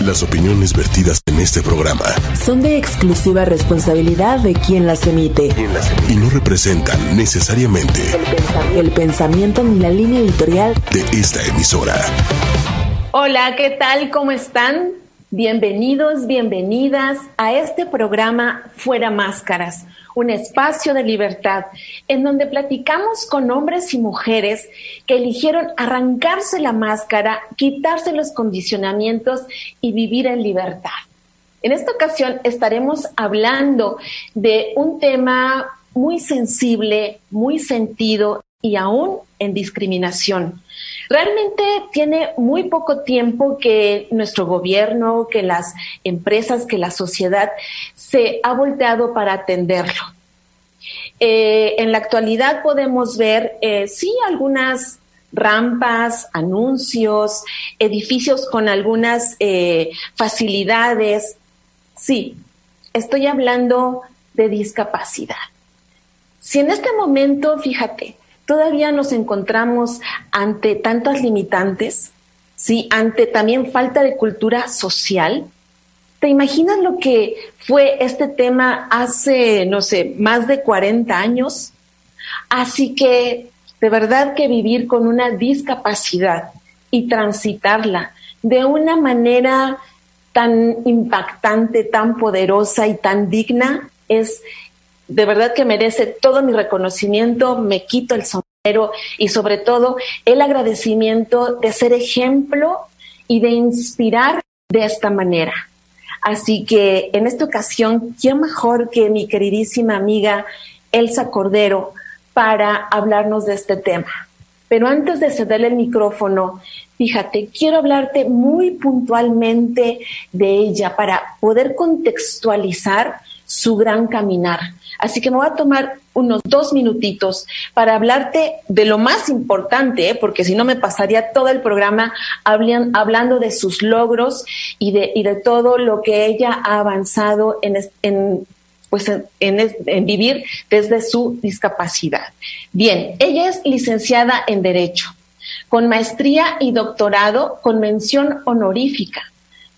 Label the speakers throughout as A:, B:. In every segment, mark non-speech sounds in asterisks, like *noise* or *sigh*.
A: Las opiniones vertidas en este programa
B: son de exclusiva responsabilidad de quien las emite
A: y no representan necesariamente
B: el pensamiento ni la línea editorial
A: de esta emisora.
C: Hola, ¿qué tal? ¿Cómo están? Bienvenidos, bienvenidas a este programa Fuera Máscaras, un espacio de libertad en donde platicamos con hombres y mujeres que eligieron arrancarse la máscara, quitarse los condicionamientos y vivir en libertad. En esta ocasión estaremos hablando de un tema muy sensible, muy sentido y aún en discriminación. Realmente tiene muy poco tiempo que nuestro gobierno, que las empresas, que la sociedad se ha volteado para atenderlo. Eh, en la actualidad podemos ver, eh, sí, algunas rampas, anuncios, edificios con algunas eh, facilidades. Sí, estoy hablando de discapacidad. Si en este momento, fíjate, todavía nos encontramos ante tantas limitantes, ¿sí? ante también falta de cultura social. ¿Te imaginas lo que fue este tema hace, no sé, más de 40 años? Así que, de verdad que vivir con una discapacidad y transitarla de una manera tan impactante, tan poderosa y tan digna es de verdad que merece todo mi reconocimiento, me quito el sombrero y sobre todo el agradecimiento de ser ejemplo y de inspirar de esta manera. Así que en esta ocasión, ¿quién mejor que mi queridísima amiga Elsa Cordero para hablarnos de este tema? Pero antes de cederle el micrófono, fíjate, quiero hablarte muy puntualmente de ella para poder contextualizar su gran caminar. Así que me voy a tomar unos dos minutitos para hablarte de lo más importante, ¿eh? porque si no me pasaría todo el programa hablando de sus logros y de, y de todo lo que ella ha avanzado en, en pues en, en, vivir desde su discapacidad. Bien, ella es licenciada en Derecho, con maestría y doctorado con mención honorífica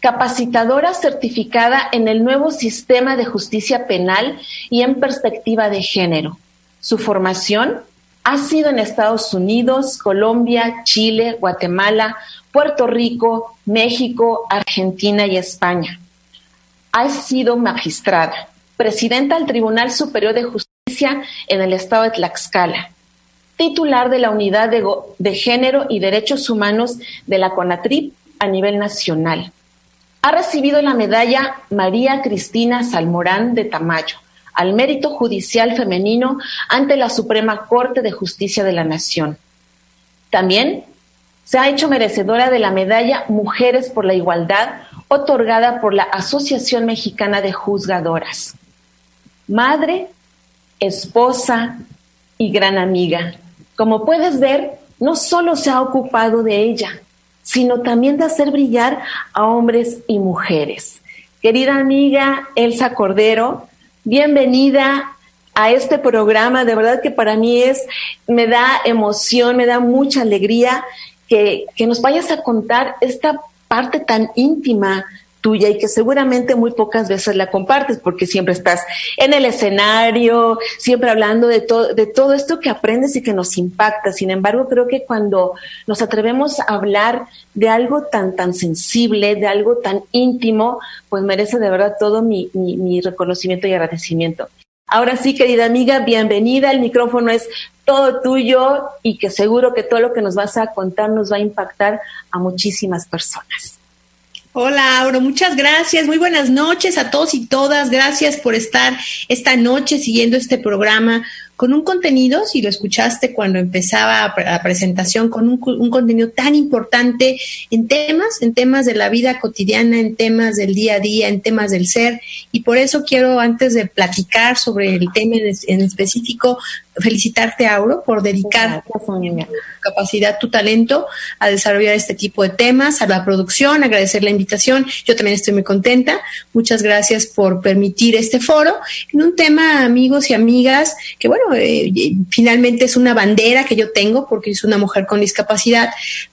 C: capacitadora certificada en el nuevo sistema de justicia penal y en perspectiva de género. Su formación ha sido en Estados Unidos, Colombia, Chile, Guatemala, Puerto Rico, México, Argentina y España. Ha sido magistrada, presidenta del Tribunal Superior de Justicia en el estado de Tlaxcala, titular de la Unidad de, Género y Derechos Humanos de la CONATRIP a nivel nacional ha recibido la medalla María Cristina Salmorán de Tamayo al mérito judicial femenino ante la Suprema Corte de Justicia de la Nación. También se ha hecho merecedora de la medalla Mujeres por la Igualdad otorgada por la Asociación Mexicana de Juzgadoras. Madre, esposa y gran amiga. Como puedes ver, no solo se ha ocupado de ella, sino también de hacer brillar a hombres y mujeres. Querida amiga Elsa Cordero, bienvenida a este programa. De verdad que para mí es, me da emoción, me da mucha alegría que, que nos vayas a contar esta parte tan íntima tuya y que seguramente muy pocas veces la compartes porque siempre estás en el escenario, siempre hablando de, todo de todo esto que aprendes y que nos impacta. Sin embargo, creo que cuando nos atrevemos a hablar de algo tan, tan sensible, de algo tan íntimo, pues merece de verdad todo mi, mi, mi reconocimiento y agradecimiento. Ahora sí, querida amiga, bienvenida. El micrófono es todo tuyo y que seguro que todo lo que nos vas a contar nos va a impactar a muchísimas personas.
D: Hola, Auro, muchas gracias. Muy buenas noches a todos y todas. Gracias por estar esta noche siguiendo este programa con un contenido, si lo escuchaste cuando empezaba la presentación, con un, un, contenido tan importante en temas, en temas de la vida cotidiana, en temas del día a día, en temas del ser. Y por eso quiero, antes de platicar sobre el tema en específico, felicitarte, Auro, por dedicar tu capacidad, tu talento a desarrollar este tipo de temas, a la producción, agradecer la invitación. Yo también estoy muy contenta. Muchas gracias por permitir este foro en un tema, amigos y amigas, que bueno, eh, finalmente es una bandera que yo tengo porque soy una mujer con discapacidad,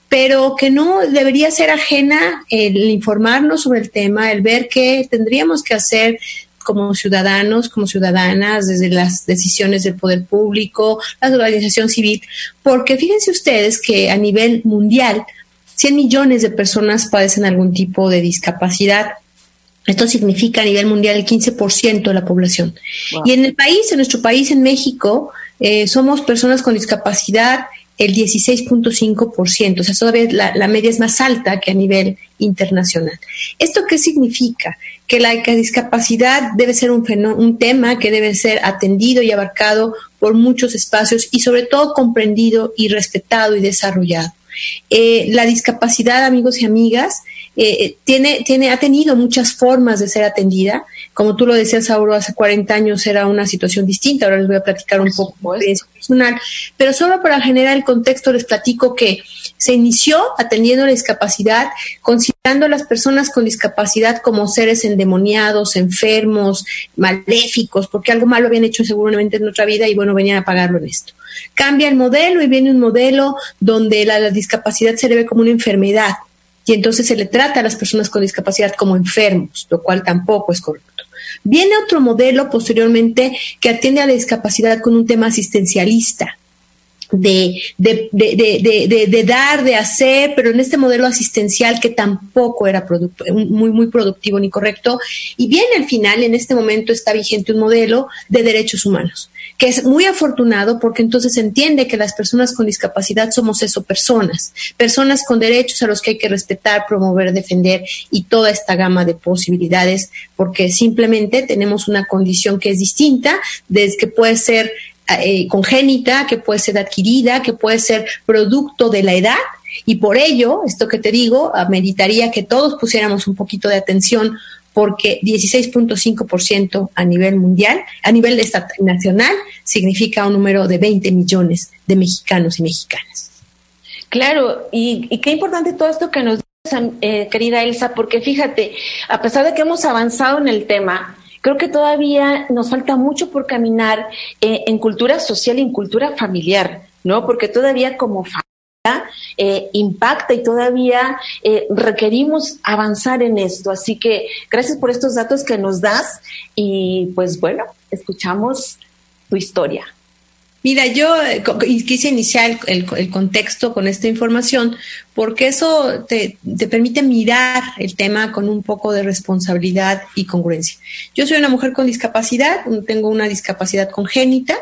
D: pero que no debería ser ajena el informarnos sobre el tema, el ver qué tendríamos que hacer como ciudadanos, como ciudadanas, desde las decisiones del poder público, la organización civil, porque fíjense ustedes que a nivel mundial, 100 millones de personas padecen algún tipo de discapacidad. Esto significa a nivel mundial el 15% de la población. Y en el país, en nuestro país, en México, eh, somos personas con discapacidad el 16.5%, o sea, todavía la, la, media es más alta que a nivel internacional. ¿Esto qué significa? Que la discapacidad debe ser un, un tema que debe ser atendido y abarcado por muchos espacios y sobre todo comprendido y respetado y desarrollado. Eh, la discapacidad, amigos y amigas, eh, tiene, tiene, ha tenido muchas formas de ser atendida. Como tú lo decías, Sauro, hace 40 años era una situación distinta. Ahora les voy a platicar un poco de experiencia personal. Pero solo para generar el contexto, les platico que se inició atendiendo la discapacidad, considerando a las personas con discapacidad como seres endemoniados, enfermos, maléficos, porque algo malo habían hecho seguramente en otra vida y bueno, venían a pagarlo en esto. Cambia el modelo y viene un modelo donde la, discapacidad se le ve como una enfermedad y entonces se le trata a las personas con discapacidad como enfermos, lo cual tampoco es correcto. Viene otro modelo posteriormente que atiende a la discapacidad con un tema asistencialista, de, de, de, de, dar, de hacer, pero en este modelo asistencial que tampoco era muy, muy productivo ni correcto. Y bien, al final, en este momento está vigente un modelo de derechos humanos, que es muy afortunado porque entonces entiende que las personas con discapacidad somos eso, personas, personas con derechos a los que hay que respetar, promover, defender y toda esta gama de posibilidades, porque simplemente tenemos una condición que es distinta, desde que puede ser eh, congénita, que puede ser adquirida, que puede ser producto de la edad. Y por ello, esto que te digo, ameritaría que todos pusiéramos un poquito de atención porque 16.5% a nivel mundial, a nivel nacional, significa un número de 20 millones de mexicanos y mexicanas.
C: Claro, y, qué importante todo esto que nos dices, eh, querida Elsa, porque fíjate, a pesar de que hemos avanzado en el tema, Creo que todavía nos falta mucho por caminar eh, en cultura social y en cultura familiar, ¿no? Porque todavía como familia eh, impacta y todavía eh, requerimos avanzar en esto. Así que gracias por estos datos que nos das y pues bueno, escuchamos tu historia.
D: Mira, yo eh, quise iniciar el, contexto con esta información porque eso te, permite mirar el tema con un poco de responsabilidad y congruencia. Yo soy una mujer con discapacidad, tengo una discapacidad congénita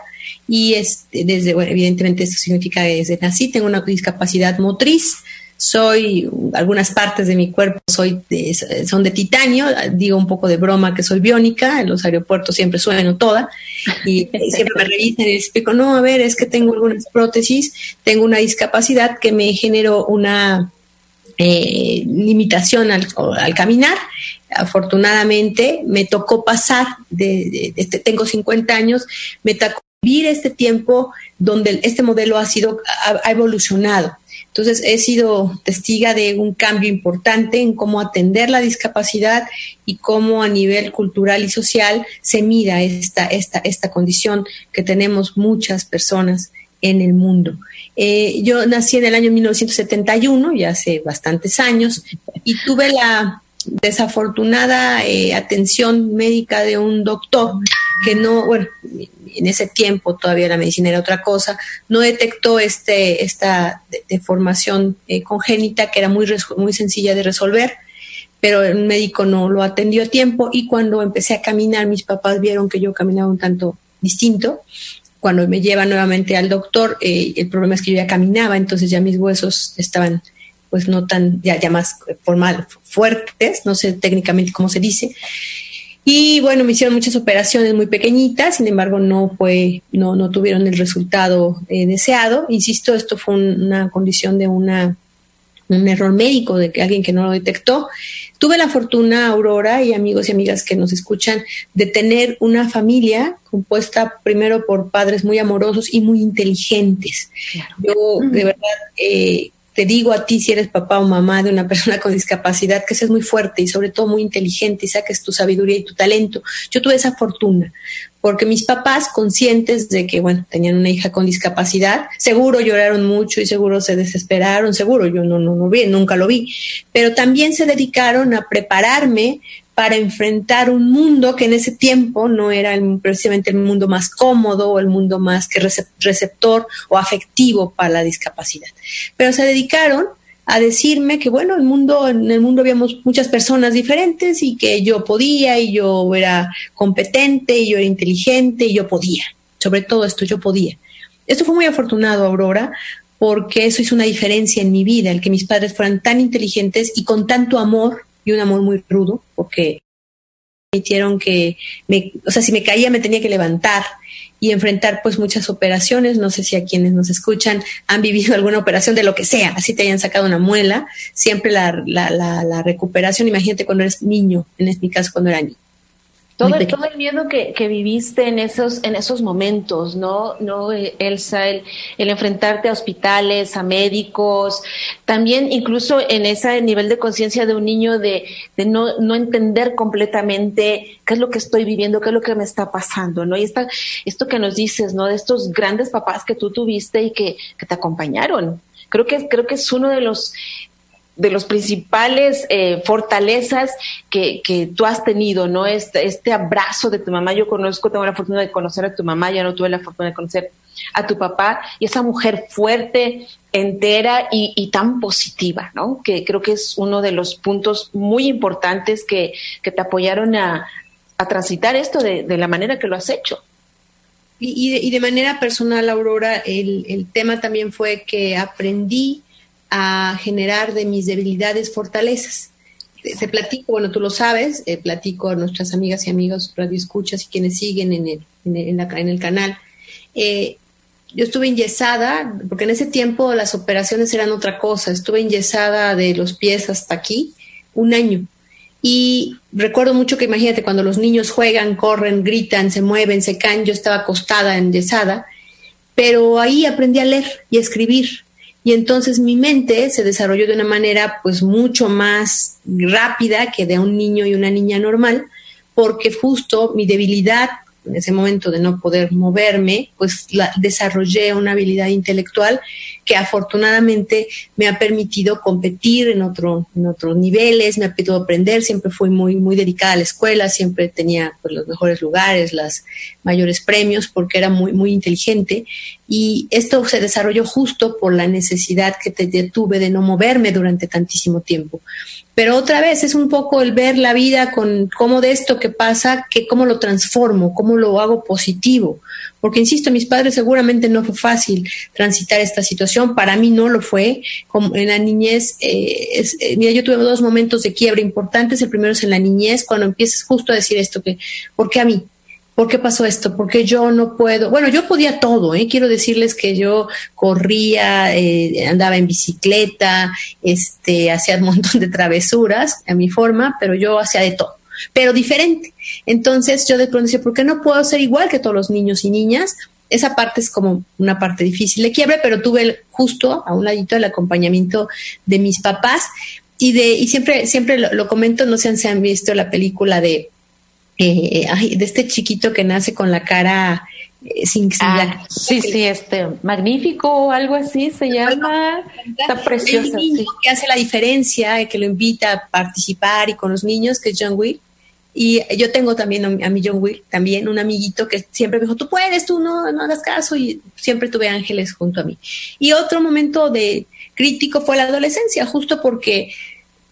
D: y es, desde, bueno, evidentemente esto significa que desde nací tengo una discapacidad motriz, soy, algunas partes de mi cuerpo soy son de titanio, digo un poco de broma que soy biónica, en los aeropuertos siempre sueno toda, y *laughs* siempre me revisan y les explico, no, a ver, es que tengo algunas prótesis, tengo una discapacidad que me generó una eh, limitación al, caminar. Afortunadamente me tocó pasar, de, este, tengo 50 años, me tocó vivir este tiempo donde este modelo ha sido, ha evolucionado entonces, he sido testiga de un cambio importante en cómo atender la discapacidad y cómo a nivel cultural y social se mira esta, esta, esta condición que tenemos muchas personas en el mundo. Eh, yo nací en el año 1971, ya hace bastantes años, y tuve la desafortunada eh, atención médica de un doctor que no, bueno, en ese tiempo todavía la medicina era otra cosa, no detectó este, esta deformación eh, congénita que era muy, muy sencilla de resolver, pero el médico no lo atendió a tiempo y cuando empecé a caminar mis papás vieron que yo caminaba un tanto distinto. Cuando me llevan nuevamente al doctor, eh, el problema es que yo ya caminaba, entonces ya mis huesos estaban pues no tan, ya, ya más formal, fuertes, no sé técnicamente cómo se dice, y bueno, me hicieron muchas operaciones muy pequeñitas, sin embargo no fue, no, no tuvieron el resultado eh, deseado. Insisto, esto fue una condición de una un error médico de que alguien que no lo detectó. Tuve la fortuna, Aurora y amigos y amigas que nos escuchan, de tener una familia compuesta primero por padres muy amorosos y muy inteligentes. Yo, de verdad, eh, te digo a ti si eres papá o mamá de una *laughs* persona con discapacidad que seas muy fuerte y sobre todo muy inteligente y saques tu sabiduría y tu talento. Yo tuve esa fortuna porque mis papás conscientes de que bueno tenían una hija con discapacidad seguro lloraron mucho y seguro se desesperaron seguro yo no no no vi nunca lo vi pero también se dedicaron a prepararme para enfrentar un mundo que en ese tiempo no era precisamente el mundo más cómodo o el mundo más que receptor o afectivo para la discapacidad. Pero se dedicaron a decirme que bueno, el mundo, en el mundo habíamos muchas personas diferentes y que yo podía y yo era competente y yo era inteligente y yo podía. Sobre todo esto, yo podía. Esto fue muy afortunado, Aurora, porque eso hizo una diferencia en mi vida, el que mis padres fueran tan inteligentes y con tanto amor y un amor muy rudo, porque permitieron que, me, o sea, si me caía me tenía que levantar y enfrentar pues muchas operaciones. No sé si a quienes nos escuchan han vivido *laughs* alguna operación de lo que sea, así te hayan sacado una muela, siempre la, la, la, la recuperación, imagínate cuando eres niño, en este caso cuando era niño.
C: Todo, todo el miedo que, que, viviste en esos, en esos momentos, ¿no? ¿No, eh, Elsa? El, el, enfrentarte a hospitales, a médicos, también incluso en ese nivel de conciencia de un niño de, de no, no entender completamente qué es lo que estoy viviendo, qué es lo que me está pasando, ¿no? Y esta, esto que nos dices, ¿no? De estos grandes papás que tú tuviste y que, que te acompañaron. Creo que, creo que es uno de los, de los principales eh, fortalezas que, que, tú has tenido, ¿no? Este, este abrazo de tu mamá. Yo conozco, tengo la fortuna de conocer a tu mamá, ya no tuve la fortuna de conocer a tu papá, y esa mujer fuerte, entera y, y tan positiva, ¿no? Que creo que es uno de los puntos muy importantes que, que te apoyaron a, a transitar esto de, de, la manera que lo has hecho.
D: Y, y, de, y de manera personal, Aurora, el, el tema también fue que aprendí a generar de mis debilidades fortalezas. Te, platico, bueno, tú lo sabes, eh, platico a nuestras amigas y amigos radioescuchas y quienes siguen en el, en el canal. Eh, yo estuve enyesada, porque en ese tiempo las operaciones eran otra cosa, estuve enyesada de los pies hasta aquí un año. Y recuerdo mucho que imagínate, cuando los niños juegan, corren, gritan, se mueven, se caen, yo estaba acostada, enyesada, pero ahí aprendí a leer y a escribir y entonces mi mente se desarrolló de una manera pues mucho más rápida que de un niño y una niña normal, porque justo mi debilidad en ese momento de no poder moverme, pues la, desarrollé una habilidad intelectual que afortunadamente me ha permitido competir en, otro, en otros niveles, me ha permitido aprender, siempre fui muy, muy dedicada a la escuela, siempre tenía pues, los mejores lugares, los mayores premios, porque era muy, muy inteligente. Y esto se desarrolló justo por la necesidad que tuve de no moverme durante tantísimo tiempo. Pero otra vez es un poco el ver la vida con cómo de esto que pasa, que cómo lo transformo, cómo lo hago positivo. Porque, insisto, mis padres seguramente no fue fácil transitar esta situación, para mí no lo fue. Como en la niñez, eh, es, eh, mira, yo tuve dos momentos de quiebra importantes. El primero es en la niñez, cuando empiezas justo a decir esto, que, ¿por qué a mí? ¿Por qué pasó esto? ¿Por qué yo no puedo? Bueno, yo podía todo, ¿eh? quiero decirles que yo corría, eh, andaba en bicicleta, este, hacía un montón de travesuras a mi forma, pero yo hacía de todo, pero diferente. Entonces yo de pronto decía, ¿por qué no puedo ser igual que todos los niños y niñas? Esa parte es como una parte difícil de quiebre, pero tuve justo a un ladito el acompañamiento de mis papás y de y siempre siempre lo, lo comento, no sé si han visto la película de eh, de este chiquito que nace con la cara eh, sin, sin
C: ah,
D: la...
C: sí sí este magnífico o algo así se llama. está preciosa
D: el niño sí. que hace la diferencia que lo invita a participar y con los niños que es John Will. Y yo tengo también a mi John Will también un amiguito que siempre me dijo tú puedes tú no no hagas caso y siempre tuve ángeles junto a mí. Y otro momento de crítico fue la adolescencia justo porque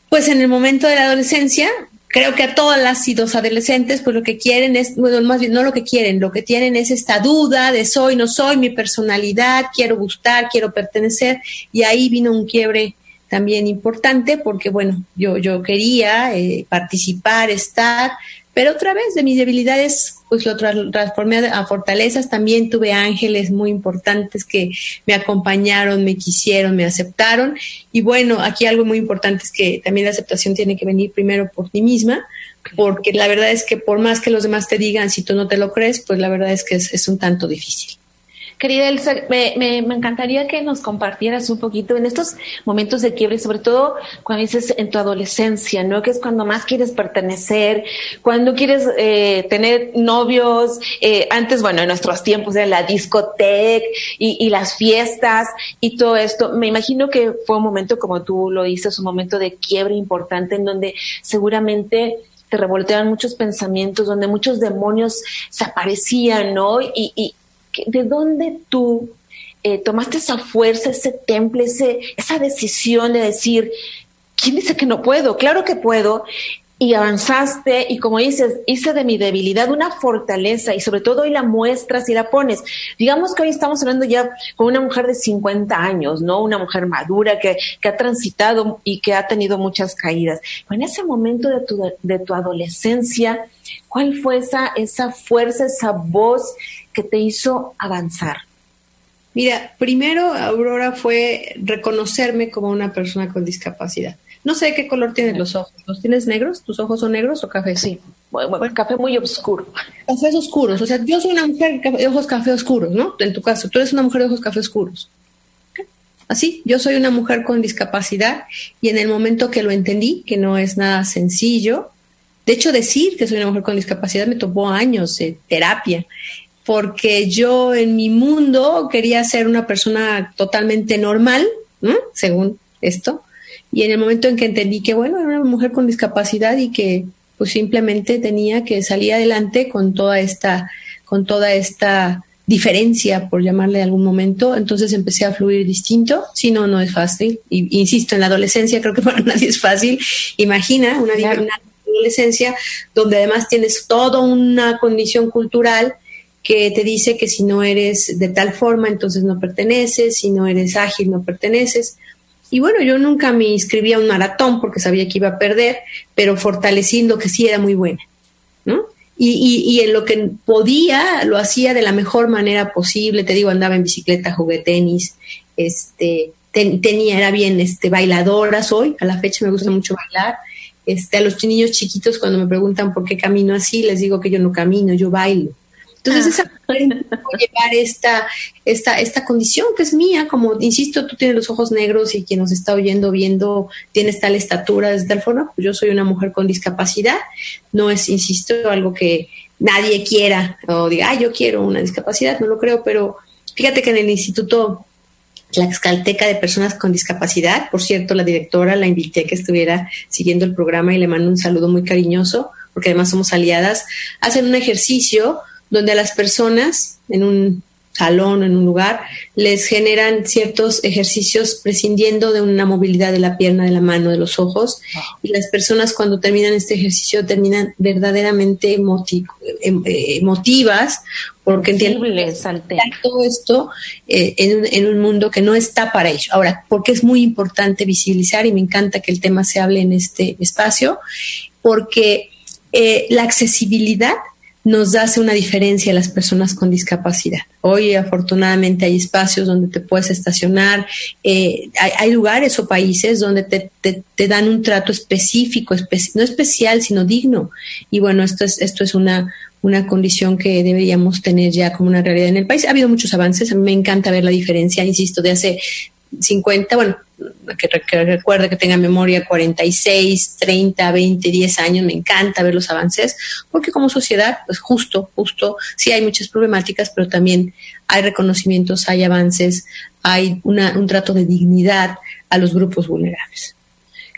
D: pues en el momento de la adolescencia creo que a todas las y dos adolescentes, pues lo que quieren es, bueno, más bien no lo que quieren, lo que tienen es esta duda de soy, no soy, mi personalidad, quiero gustar, quiero pertenecer, y ahí vino un quiebre también importante porque, bueno, yo, yo quería eh, participar, estar, Pero otra vez, de mis debilidades, pues lo transformé a fortalezas. También tuve ángeles muy importantes que me acompañaron, me quisieron, me aceptaron. Y bueno, aquí algo muy importante es que también la aceptación tiene que venir primero por ti misma, porque la verdad es que por más que los demás te digan, si tú no te lo crees, pues la verdad es que es un tanto difícil.
C: Querida Elsa, me, me, encantaría que nos compartieras un poquito en estos momentos de quiebre, sobre todo cuando dices en tu adolescencia, ¿no? Que es cuando más quieres pertenecer, cuando quieres eh, tener novios, eh, antes, bueno, en nuestros tiempos de la discoteca y, las fiestas y todo esto. Me imagino que fue un momento, como tú lo dices, un momento de quiebre importante en donde seguramente te revolteaban muchos pensamientos, donde muchos demonios se aparecían, ¿no? Y, de dónde tú eh, tomaste esa fuerza, ese temple, ese, esa decisión de decir, ¿quién dice que no puedo? Claro que puedo. Y avanzaste y como dices, hice de mi debilidad una fortaleza y sobre todo hoy la muestras y la pones. Digamos que hoy estamos hablando ya con una mujer de 50 años, ¿no? Una mujer madura que, que ha transitado y que ha tenido muchas caídas. En ese momento de tu, de tu adolescencia, ¿cuál fue esa, esa fuerza, esa voz que te hizo avanzar?
D: Mira, primero, Aurora, fue reconocerme como una persona con discapacidad. No sé qué color tienen los ojos. ¿Los tienes negros? ¿Tus ojos son negros o café?
C: Sí, bueno, café muy oscuro.
D: Cafés oscuros. O sea, yo soy una mujer de ojos café oscuros, ¿no? En tu caso, tú eres una mujer de ojos café oscuros. Así, yo soy una mujer con discapacidad y en el momento que lo entendí, que no es nada sencillo, de hecho decir que soy una mujer con discapacidad me tomó años de terapia porque yo en mi mundo quería ser una persona totalmente normal, según esto, y en el momento en que entendí que, bueno, era una mujer con discapacidad y que pues simplemente tenía que salir adelante con toda esta, con toda esta diferencia, por llamarle de algún momento, entonces empecé a fluir distinto, si no, no es fácil, y, insisto, en la adolescencia creo que *laughs* para nadie es fácil, imagina una, una adolescencia donde además tienes toda una condición cultural, que te dice que si no eres de tal forma, entonces no perteneces, si no eres ágil, no perteneces. Y bueno, yo nunca me inscribí a un maratón porque sabía que iba a perder, pero fortaleciendo que sí era muy buena, ¿no? Y, y, en lo que podía, lo hacía de la mejor manera posible. Te digo, andaba en bicicleta, jugué tenis, este, tenía, era bien este, bailadora, soy, a la fecha me gusta mucho bailar. Este, a los niños chiquitos cuando me preguntan por qué camino así, les digo que yo no camino, yo bailo. Entonces, *laughs* esa mujer llevar esta, esta, esta condición que es mía, como insisto, tú tienes los ojos negros y quien nos está oyendo, viendo, tienes tal estatura, de tal forma, pues yo soy una mujer con discapacidad, no es, insisto, algo que nadie quiera o diga, ah, yo quiero una discapacidad, no lo creo, pero fíjate que en el Instituto Tlaxcalteca de Personas con Discapacidad, por cierto, la directora la invité a que estuviera siguiendo el programa y le mando un saludo muy cariñoso, porque además somos aliadas, hacen un ejercicio donde a las personas en un salón, en un lugar, les generan ciertos ejercicios prescindiendo de una movilidad de la pierna, de la mano, de los ojos. Y las personas cuando terminan este ejercicio terminan verdaderamente em, eh, emotivas porque entienden todo esto eh, en, un, en, un, mundo que no está para ello. Ahora, porque es muy importante visibilizar y me encanta que el tema se hable en este espacio, porque eh, la accesibilidad nos hace una diferencia a las personas con discapacidad. Hoy afortunadamente hay espacios donde te puedes estacionar, eh, hay, lugares o países donde te, te, dan un trato específico, no especial, sino digno. Y bueno, esto es, esto es una, una condición que deberíamos tener ya como una realidad en el país. Ha habido muchos avances, a me encanta ver la diferencia, insisto, de hace 50, bueno, que, recuerde que tenga memoria 46, 30, 20, 10 años, me encanta ver los avances, porque como sociedad, pues justo, justo, sí hay muchas problemáticas, pero también hay reconocimientos, hay avances, hay una, un trato de dignidad a los grupos vulnerables.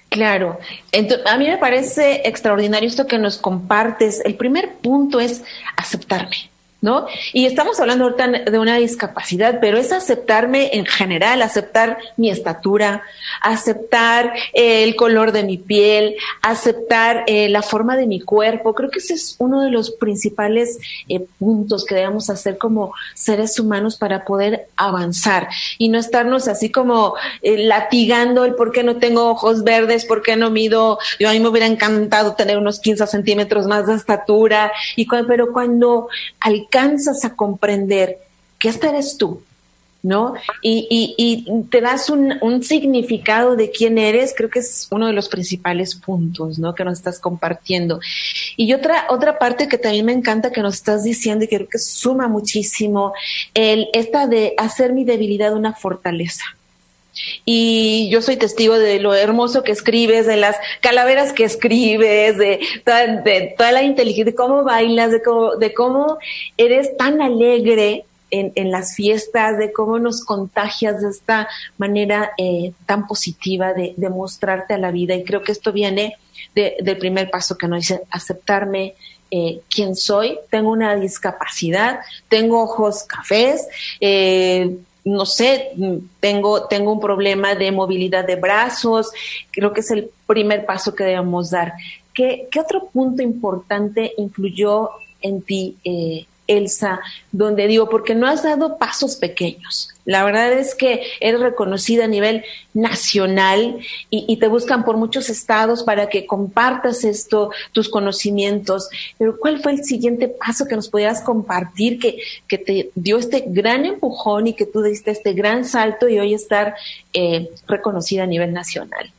C: Claro, Entonces, a mí me parece extraordinario esto que nos compartes. El primer punto es aceptarme ¿no? Y estamos hablando ahorita de una discapacidad, pero es aceptarme en general, aceptar mi estatura, aceptar eh, el color de mi piel, aceptar eh, la forma de mi cuerpo. Creo que ese es uno de los principales eh, puntos que debemos hacer como seres humanos para poder avanzar y no estarnos así como latigando el por qué no tengo ojos verdes, por qué no mido. Yo a mí me hubiera encantado tener unos 15 centímetros más de estatura, y pero cuando al alcanzas a comprender que esta eres tú, ¿no? Y, te das un, significado de quién eres, creo que es uno de los principales puntos, ¿no? Que nos estás compartiendo. Y otra, otra parte que también me encanta que nos estás diciendo y creo que suma muchísimo, el, esta de hacer mi debilidad una fortaleza. Y yo soy testigo de lo hermoso que escribes, de las calaveras que escribes, de toda, la inteligencia, de cómo bailas, de cómo, de cómo eres tan alegre en, las fiestas, de cómo nos contagias de esta manera eh, tan positiva de, mostrarte a la vida. Y creo que esto viene del primer paso que nos dice aceptarme, eh, quién soy, tengo una discapacidad, tengo ojos cafés, eh, no sé, tengo, tengo un problema de movilidad de brazos, creo que es el primer paso que debemos dar. ¿Qué, qué otro punto importante influyó en ti, eh, Elsa, donde digo, porque no has dado pasos pequeños. La verdad es que eres reconocida a nivel nacional y, te buscan por muchos estados para que compartas esto, tus conocimientos. Pero ¿cuál fue el siguiente paso que nos podías compartir que, que te dio este gran empujón y que tú diste este gran salto y hoy estar eh, reconocida a nivel nacional?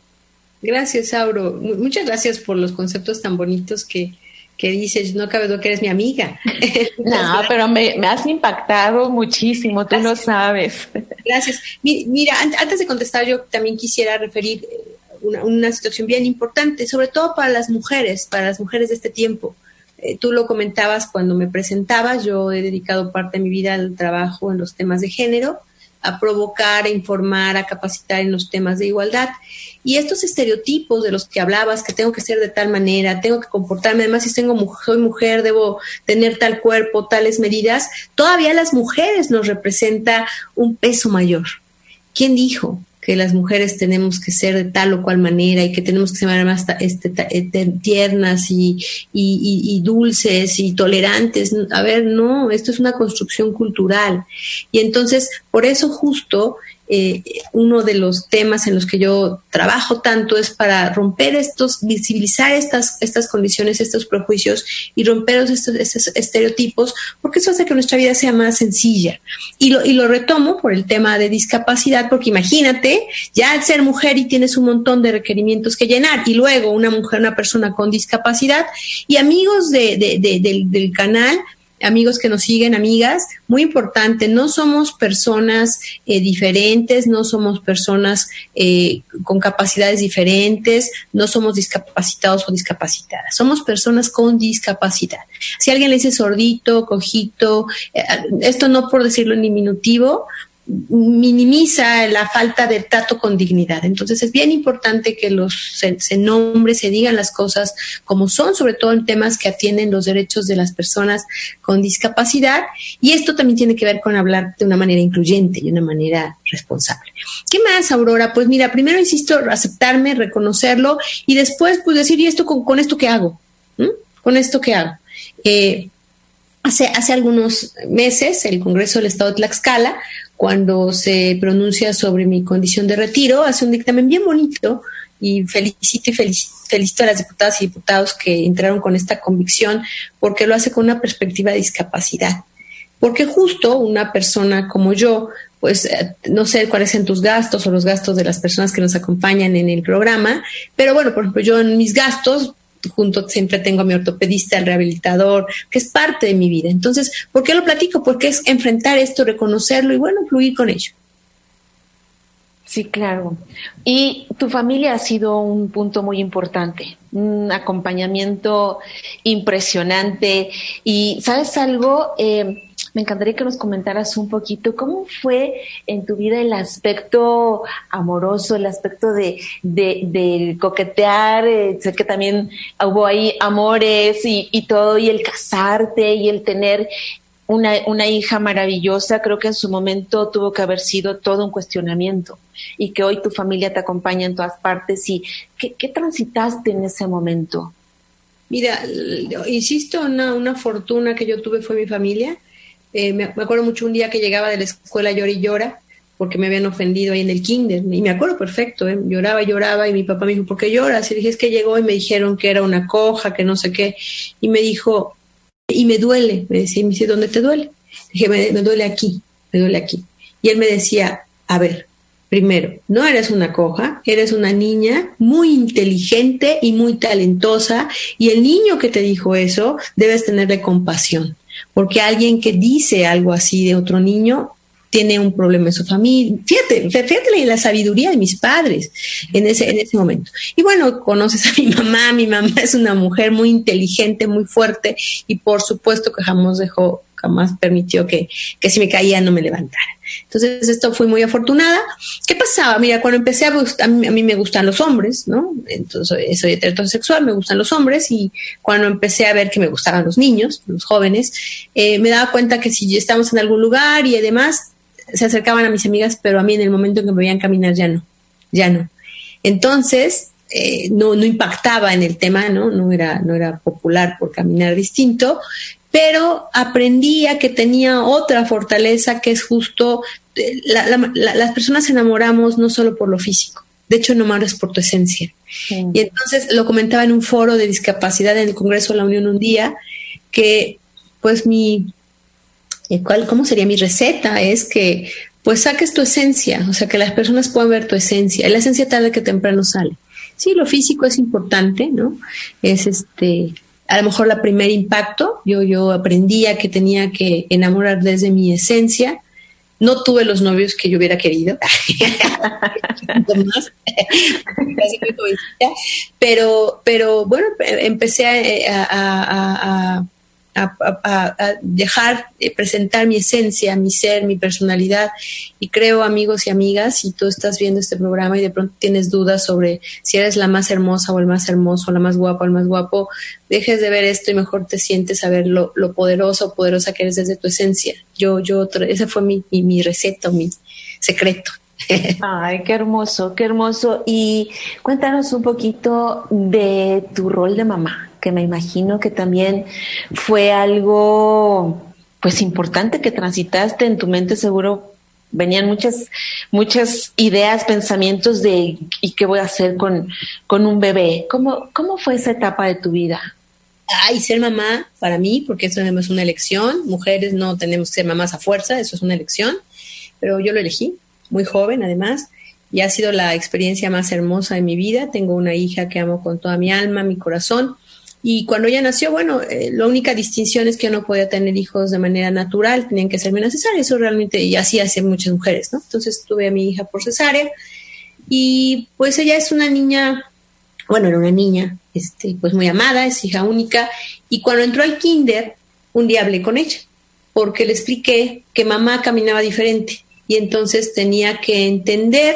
D: Gracias, Auro. Muchas gracias por los conceptos tan bonitos que, que dices, no cabe duda que eres mi amiga. *laughs*
C: no, pero me, has impactado muchísimo, tú lo sabes.
D: Gracias. Mira, antes de contestar, yo también quisiera referir eh, una, una situación bien importante, sobre todo para las mujeres, para las mujeres de este tiempo. Eh, tú lo comentabas cuando me presentabas, yo he dedicado parte de mi vida al trabajo en los temas de género a provocar, a informar, a capacitar en los temas de igualdad. Y estos estereotipos de los que hablabas, que tengo que ser de tal manera, tengo que comportarme, además si tengo, soy mujer, debo tener tal cuerpo, tales medidas, todavía las mujeres nos representa un peso mayor. ¿Quién dijo? Que las mujeres tenemos que ser de tal o cual manera y que tenemos que ser más este, eh, tiernas y, y, dulces y tolerantes. A ver, no, esto es una construcción cultural. Y entonces, por eso justo eh, uno de los temas en los que yo trabajo tanto es para romper estos, visibilizar estas, estas condiciones, estos prejuicios y romper estos, estos estereotipos, porque eso hace que nuestra vida sea más sencilla. Y lo, y lo retomo por el tema de discapacidad, porque imagínate, ya al ser mujer y tienes un montón de requerimientos que llenar, y luego una mujer, una persona con discapacidad, y amigos de, del, del canal, amigos que nos siguen, amigas, muy importante, no somos personas eh, diferentes, no somos personas eh, con capacidades diferentes, no somos discapacitados o discapacitadas, somos personas con discapacidad. Si alguien le dice sordito, cojito, eh, esto no por decirlo en diminutivo, minimiza la falta de trato con dignidad. Entonces es bien importante que los se, se, nombre, se digan las cosas como son, sobre todo en temas que atienden los derechos de las personas con discapacidad. Y esto también tiene que ver con hablar de una manera incluyente y una manera responsable. ¿Qué más, Aurora? Pues mira, primero insisto, aceptarme, reconocerlo y después pues decir, ¿y esto con, esto qué hago? ¿Mm? ¿Con esto qué hago? Eh, Hace, hace, algunos meses, el Congreso del Estado de Tlaxcala cuando se pronuncia sobre mi condición de retiro, hace un dictamen bien bonito y felicito y felicito a las diputadas y diputados que entraron con esta convicción porque lo hace con una perspectiva de discapacidad. Porque justo una persona como yo, pues eh, no sé cuáles son tus gastos o los gastos de las personas que nos acompañan en el programa, pero bueno, por ejemplo, yo en mis gastos junto siempre tengo a mi ortopedista, el rehabilitador, que es parte de mi vida. Entonces, ¿por qué lo platico? Porque es enfrentar esto, reconocerlo y bueno, fluir con ello.
C: Sí, claro. Y tu familia ha sido un punto muy importante, un acompañamiento impresionante. Y, ¿sabes algo? Eh, me encantaría que nos comentaras un poquito cómo fue en tu vida el aspecto amoroso, el aspecto de, de, coquetear, eh, sé que también hubo ahí amores y, y todo, y el casarte y el tener una, una hija maravillosa, creo que en su momento tuvo que haber sido todo un cuestionamiento y que hoy tu familia te acompaña en todas partes. ¿Y qué, qué transitaste en ese momento?
D: Mira, insisto, una, una fortuna que yo tuve fue mi familia. Eh, me, acuerdo mucho un día que llegaba de la escuela llora y llora porque me habían ofendido ahí en el kinder. Y me acuerdo perfecto, ¿eh? lloraba, lloraba y mi papá me dijo, ¿por qué lloras? Y dije, es que llegó y me dijeron que era una coja, que no sé qué. Y me dijo, y me duele. Me decía, me dice, ¿dónde te duele? Dije, me, me duele aquí, me duele aquí. Y él me decía, a ver, Primero, no eres una coja, eres una niña muy inteligente y muy talentosa y el niño que te dijo eso debes tenerle compasión, porque alguien que dice algo así de otro niño tiene un problema en su familia. Fíjate, fíjate la sabiduría de mis padres en ese, en ese momento. Y bueno, conoces a mi mamá, mi mamá es una mujer muy inteligente, muy fuerte y por supuesto que jamás dejó jamás permitió que, que si me caía no me levantara. Entonces, esto fui muy afortunada. ¿Qué pasaba? Mira, cuando empecé a, a mí, me gustan los hombres, ¿no? Entonces, soy heterosexual, me gustan los hombres y cuando empecé a ver que me gustaban los niños, los jóvenes, eh, me daba cuenta que si estábamos en algún lugar y además se acercaban a mis amigas, pero a mí en el momento en que me veían caminar ya no, ya no. Entonces, eh, no, no impactaba en el tema, ¿no? No era, no era popular por caminar distinto, pero aprendía que tenía otra fortaleza que es justo, eh, la, la, la, las personas enamoramos no solo por lo físico, de hecho enamoras por tu esencia. Sí. Y entonces lo comentaba en un foro de discapacidad en el Congreso de la Unión un día, que pues mi, eh, ¿cuál, ¿cómo sería mi receta? Es que pues saques tu esencia, o sea, que las personas puedan ver tu esencia. La esencia tarde que temprano sale. Sí, lo físico es importante, ¿no? Es este, a lo mejor la primer impacto, yo, yo aprendía que tenía que enamorar desde mi esencia. No tuve los novios que yo hubiera querido, *laughs* pero, pero bueno, empecé a, a, a, dejar eh, presentar mi esencia, mi ser, mi personalidad. Y creo, amigos y amigas, si tú estás viendo este programa y de pronto tienes dudas sobre si eres la más hermosa o el más hermoso, la más guapa o el más guapo, dejes de ver esto y mejor te sientes a ver lo, lo poderosa o poderosa que eres desde tu esencia. Yo, yo, esa fue mi, mi, mi receta, mi secreto. *laughs*
C: Ay, qué hermoso, qué hermoso. Y cuéntanos un poquito de tu rol de mamá que me imagino que también fue algo pues importante que transitaste en tu mente seguro venían muchas muchas ideas pensamientos de y qué voy a hacer con, con un bebé cómo cómo fue esa etapa de tu vida
D: ay ser mamá para mí porque eso es una elección. Mujeres no tenemos que ser mamás a fuerza eso es una elección pero yo lo elegí muy joven además y ha sido la experiencia más hermosa de mi vida. Tengo una hija que amo con toda mi alma mi corazón y cuando ella nació, bueno, eh, la única distinción es que yo no podía tener hijos de manera natural, tenían que serme cesárea, eso realmente, y así hacen muchas mujeres, ¿no? Entonces tuve a mi hija por cesárea y pues ella es una niña, bueno, era una niña, este, pues muy amada, es hija única, y cuando entró al kinder, un día hablé con ella, porque le expliqué que mamá caminaba diferente y entonces tenía que entender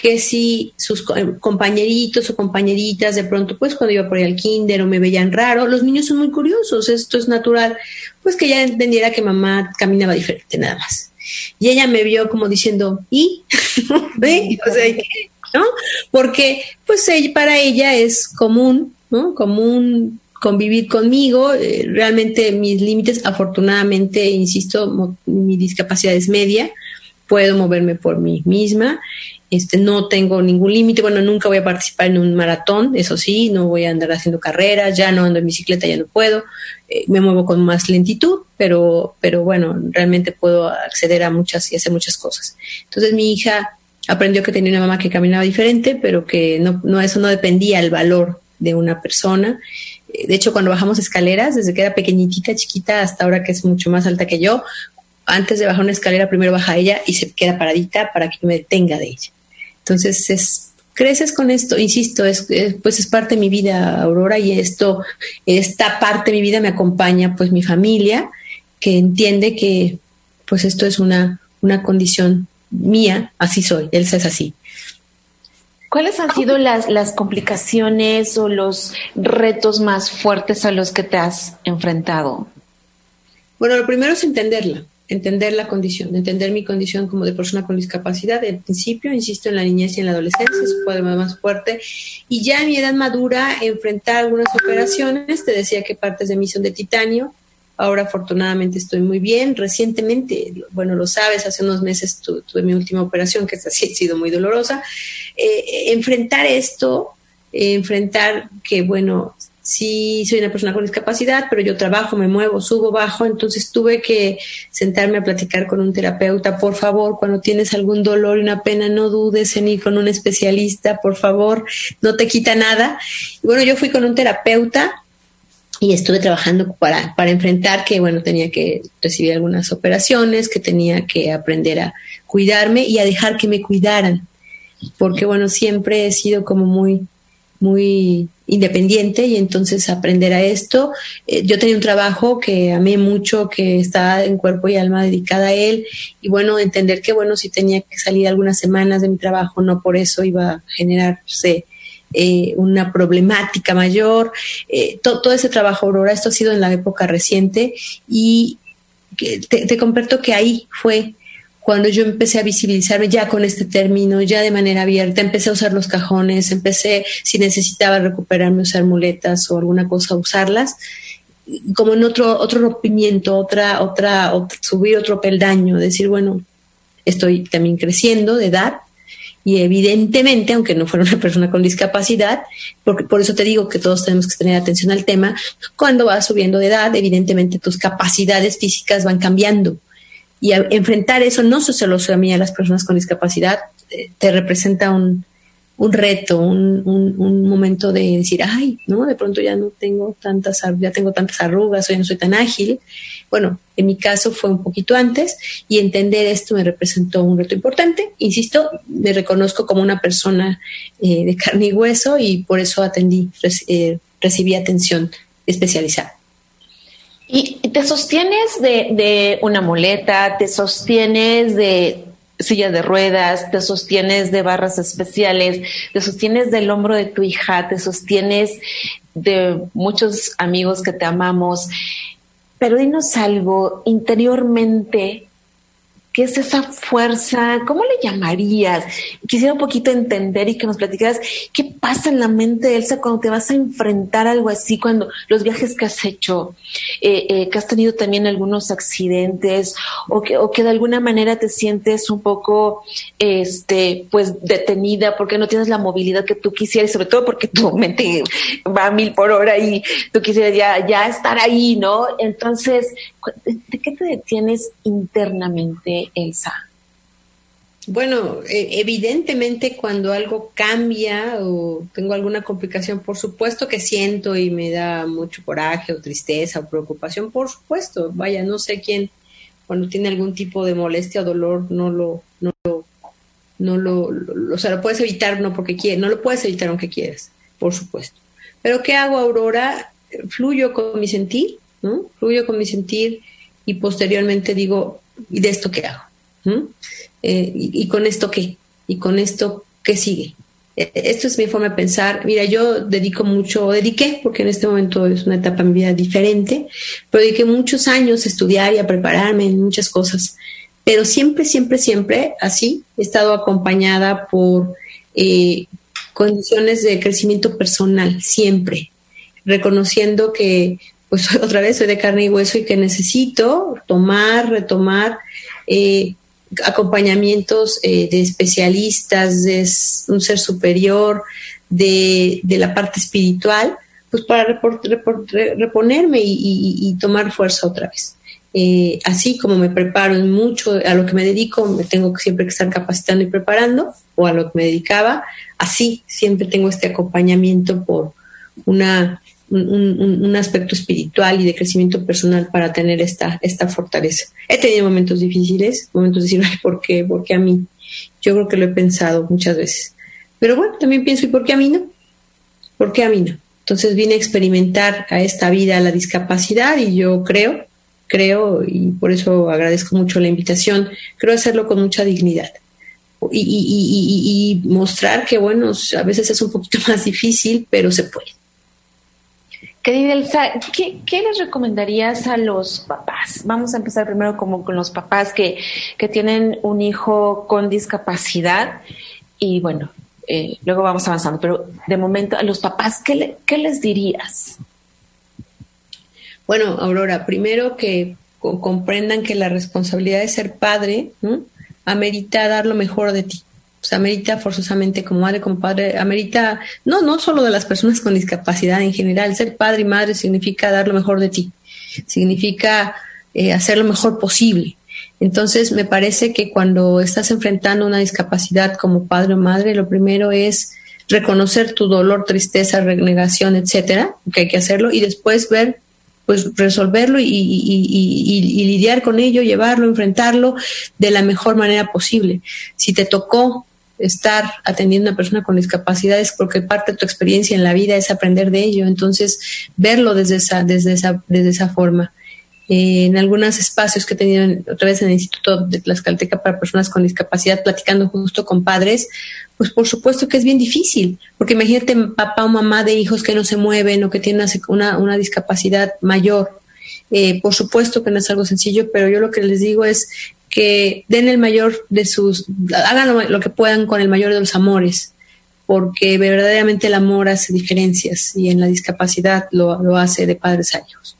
D: que si sus compañeritos o compañeritas de pronto, pues cuando iba por ahí al kinder o me veían raro, los niños son muy curiosos, esto es natural, pues que ella entendiera que mamá caminaba diferente nada más. Y ella me vio como diciendo, ¿y? *laughs* ¿Ve? O sea, ¿no? Porque pues para ella es común, ¿no? Común convivir conmigo, eh, realmente mis límites, afortunadamente, insisto, mi discapacidad es media, puedo moverme por mí misma este, no tengo ningún límite, bueno, nunca voy a participar en un maratón, eso sí, no voy a andar haciendo carreras, ya no ando en bicicleta, ya no puedo, eh, me muevo con más lentitud, pero, pero bueno, realmente puedo acceder a muchas y hacer muchas cosas. Entonces mi hija aprendió que tenía una mamá que caminaba diferente, pero que no, no eso no dependía del valor de una persona. Eh, de hecho, cuando bajamos escaleras, desde que era pequeñitita, chiquita, hasta ahora que es mucho más alta que yo, antes de bajar una escalera, primero baja ella y se queda paradita para que me detenga de ella. Entonces, es, creces con esto, insisto, es, pues es parte de mi vida, Aurora, y esto, esta parte de mi vida me acompaña, pues mi familia, que entiende que, pues esto es una, una condición mía, así soy, él es así.
C: ¿Cuáles han sido las, las complicaciones o los retos más fuertes a los que te has enfrentado?
D: Bueno, lo primero es entenderla, entender la condición, entender mi condición como de persona con discapacidad. En principio, insisto, en la niñez y en la adolescencia, puede ser más fuerte. Y ya en mi edad madura, enfrentar algunas operaciones, te decía que partes de mí son de titanio. Ahora afortunadamente estoy muy bien. Recientemente, bueno, lo sabes, hace unos meses tuve mi última operación, que ha sido muy dolorosa. Eh, enfrentar esto, eh, enfrentar que, bueno, sí soy una persona con discapacidad, pero yo trabajo, me muevo, subo, bajo, entonces tuve que sentarme a platicar con un terapeuta, por favor, cuando tienes algún dolor y una pena, no dudes en ir con un especialista, por favor, no te quita nada. Bueno, yo fui con un terapeuta y estuve trabajando para, para enfrentar que, bueno, tenía que recibir algunas operaciones, que tenía que aprender a cuidarme y a dejar que me cuidaran, porque, bueno, siempre he sido como muy, muy independiente y entonces aprender a esto. Eh, yo tenía un trabajo que amé mucho, que estaba en cuerpo y alma dedicada a él y bueno, entender que bueno, si tenía que salir algunas semanas de mi trabajo, no por eso iba a generarse eh, una problemática mayor. Eh, todo ese trabajo, Aurora, esto ha sido en la época reciente y te, te comparto que ahí fue cuando yo empecé a visibilizarme ya con este término, ya de manera abierta, empecé a usar los cajones, empecé, si necesitaba recuperarme, usar muletas o alguna cosa, usarlas, como en otro, otro rompimiento, otra, otra, subir otro peldaño, decir, bueno, estoy también creciendo de edad. Y evidentemente, aunque no fuera una persona con discapacidad, porque por eso te digo que todos tenemos que tener atención al tema, cuando vas subiendo de edad, evidentemente tus capacidades físicas van cambiando y enfrentar eso no solo a mí, a las personas con discapacidad, eh, te representa un, un reto, un, un, momento de decir, ay, no, de pronto ya no tengo tantas, ya tengo tantas arrugas, o ya no soy tan ágil. Bueno, en mi caso fue un poquito antes y entender esto me representó un reto importante. Insisto, me reconozco como una persona eh, de carne y hueso y por eso atendí, eh, recibí atención especializada.
C: Y te sostienes de, una muleta, te sostienes de silla de ruedas, te sostienes de barras especiales, te sostienes del hombro de tu hija, te sostienes de muchos amigos que te amamos. Pero dinos algo interiormente, ¿Qué es esa fuerza? ¿Cómo le llamarías? Quisiera un poquito entender y que nos platicaras qué pasa en la mente de Elsa cuando te vas a enfrentar algo así, cuando los viajes que has hecho, eh, eh, que has tenido también algunos accidentes o que, o que de alguna manera te sientes un poco, este, pues detenida porque no tienes la movilidad que tú quisieras, sobre todo porque tu mente va a mil por hora y tú quisieras ya, ya estar ahí, ¿no? Entonces, ¿de qué te detienes internamente, Elsa?
D: Bueno, e, evidentemente cuando algo cambia o tengo alguna complicación, por supuesto que siento y me da mucho coraje o tristeza o preocupación, por supuesto. Vaya, no sé quién cuando tiene algún tipo de molestia o dolor no lo, no lo, no lo, o sea, lo puedes evitar no porque quieres, no lo puedes evitar aunque quieras, por supuesto. Pero ¿qué hago, Aurora? Fluyo con mi sentir ¿no? Fluyo con mi sentir y posteriormente digo, ¿y de esto qué hago? Eh, y, con esto qué? ¿Y con esto qué sigue? E, esto es mi forma de pensar. Mira, yo dedico mucho, dediqué, porque en este momento es una etapa de mi vida diferente, pero dediqué muchos años a estudiar y a prepararme en muchas cosas. Pero siempre, siempre, siempre así he estado acompañada por eh, condiciones de crecimiento personal, siempre, reconociendo que pues *laughs* otra vez soy de carne y hueso y que necesito tomar, retomar eh, acompañamientos eh, de especialistas, de un ser superior, de, la parte espiritual, pues para reponerme y, tomar fuerza otra vez. Eh, así como me preparo mucho a lo que me dedico, me tengo siempre que estar capacitando y preparando, o a lo que me dedicaba, así siempre tengo este acompañamiento por una un, aspecto espiritual y de crecimiento personal para tener esta, esta fortaleza. He tenido momentos difíciles, momentos de decir, Ay, ¿por qué? ¿Por qué a mí? Yo creo que lo he pensado muchas veces. Pero bueno, también pienso, ¿y por qué a mí no? ¿Por qué a mí no? Entonces vine a experimentar a esta vida la discapacidad y yo creo, creo, y por eso agradezco mucho la invitación, creo hacerlo con mucha dignidad. Y, y mostrar que, bueno, a veces es un poquito *laughs* más difícil, pero se puede
C: Querida Elsa, ¿qué, les recomendarías a los papás? Vamos a empezar primero como con los papás que, que tienen un hijo con discapacidad y bueno, eh, luego vamos avanzando, pero de momento a los papás, ¿qué, qué les dirías?
D: Bueno, Aurora, primero que comprendan que la responsabilidad de ser padre amerita dar lo mejor de ti pues amerita forzosamente como madre, como padre, amerita, no, no solo de las personas con discapacidad en general, ser padre y madre significa dar lo mejor de ti, significa eh, hacer lo mejor posible. Entonces, me parece que cuando estás enfrentando una discapacidad como padre o madre, lo primero es reconocer tu dolor, tristeza, renegación, etcétera, que hay que hacerlo, y después ver, pues resolverlo y, y, lidiar con ello, llevarlo, enfrentarlo de la mejor manera posible. Si te tocó estar atendiendo a una persona con discapacidades porque parte de tu experiencia en la vida es aprender de ello. Entonces, verlo desde esa, desde esa, desde esa forma. Eh, en algunos espacios que he tenido otra vez en el Instituto de Tlaxcalteca para personas con discapacidad, platicando justo con padres, pues por supuesto que es bien difícil, porque imagínate papá o mamá de hijos que no se mueven o que tienen una, una discapacidad mayor. Eh, por supuesto que no es algo sencillo, pero yo lo que les digo es que den el mayor de sus, hagan lo, que puedan con el mayor de los amores, porque verdaderamente el amor hace diferencias y en la discapacidad lo, lo hace de padres a hijos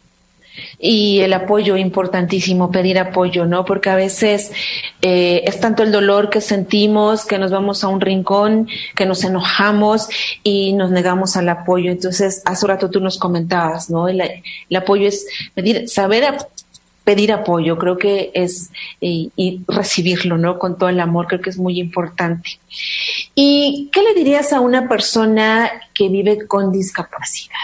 C: y el apoyo importantísimo, pedir apoyo, ¿no? Porque a veces eh, es tanto el dolor que sentimos que nos vamos a un rincón, que nos enojamos y nos negamos al apoyo. Entonces, hace rato tú nos comentabas, ¿no? El, el apoyo es pedir, saber pedir apoyo, creo que es, y, recibirlo, ¿no? Con todo el amor, creo que es muy importante. ¿Y qué le dirías a una persona que vive con discapacidad?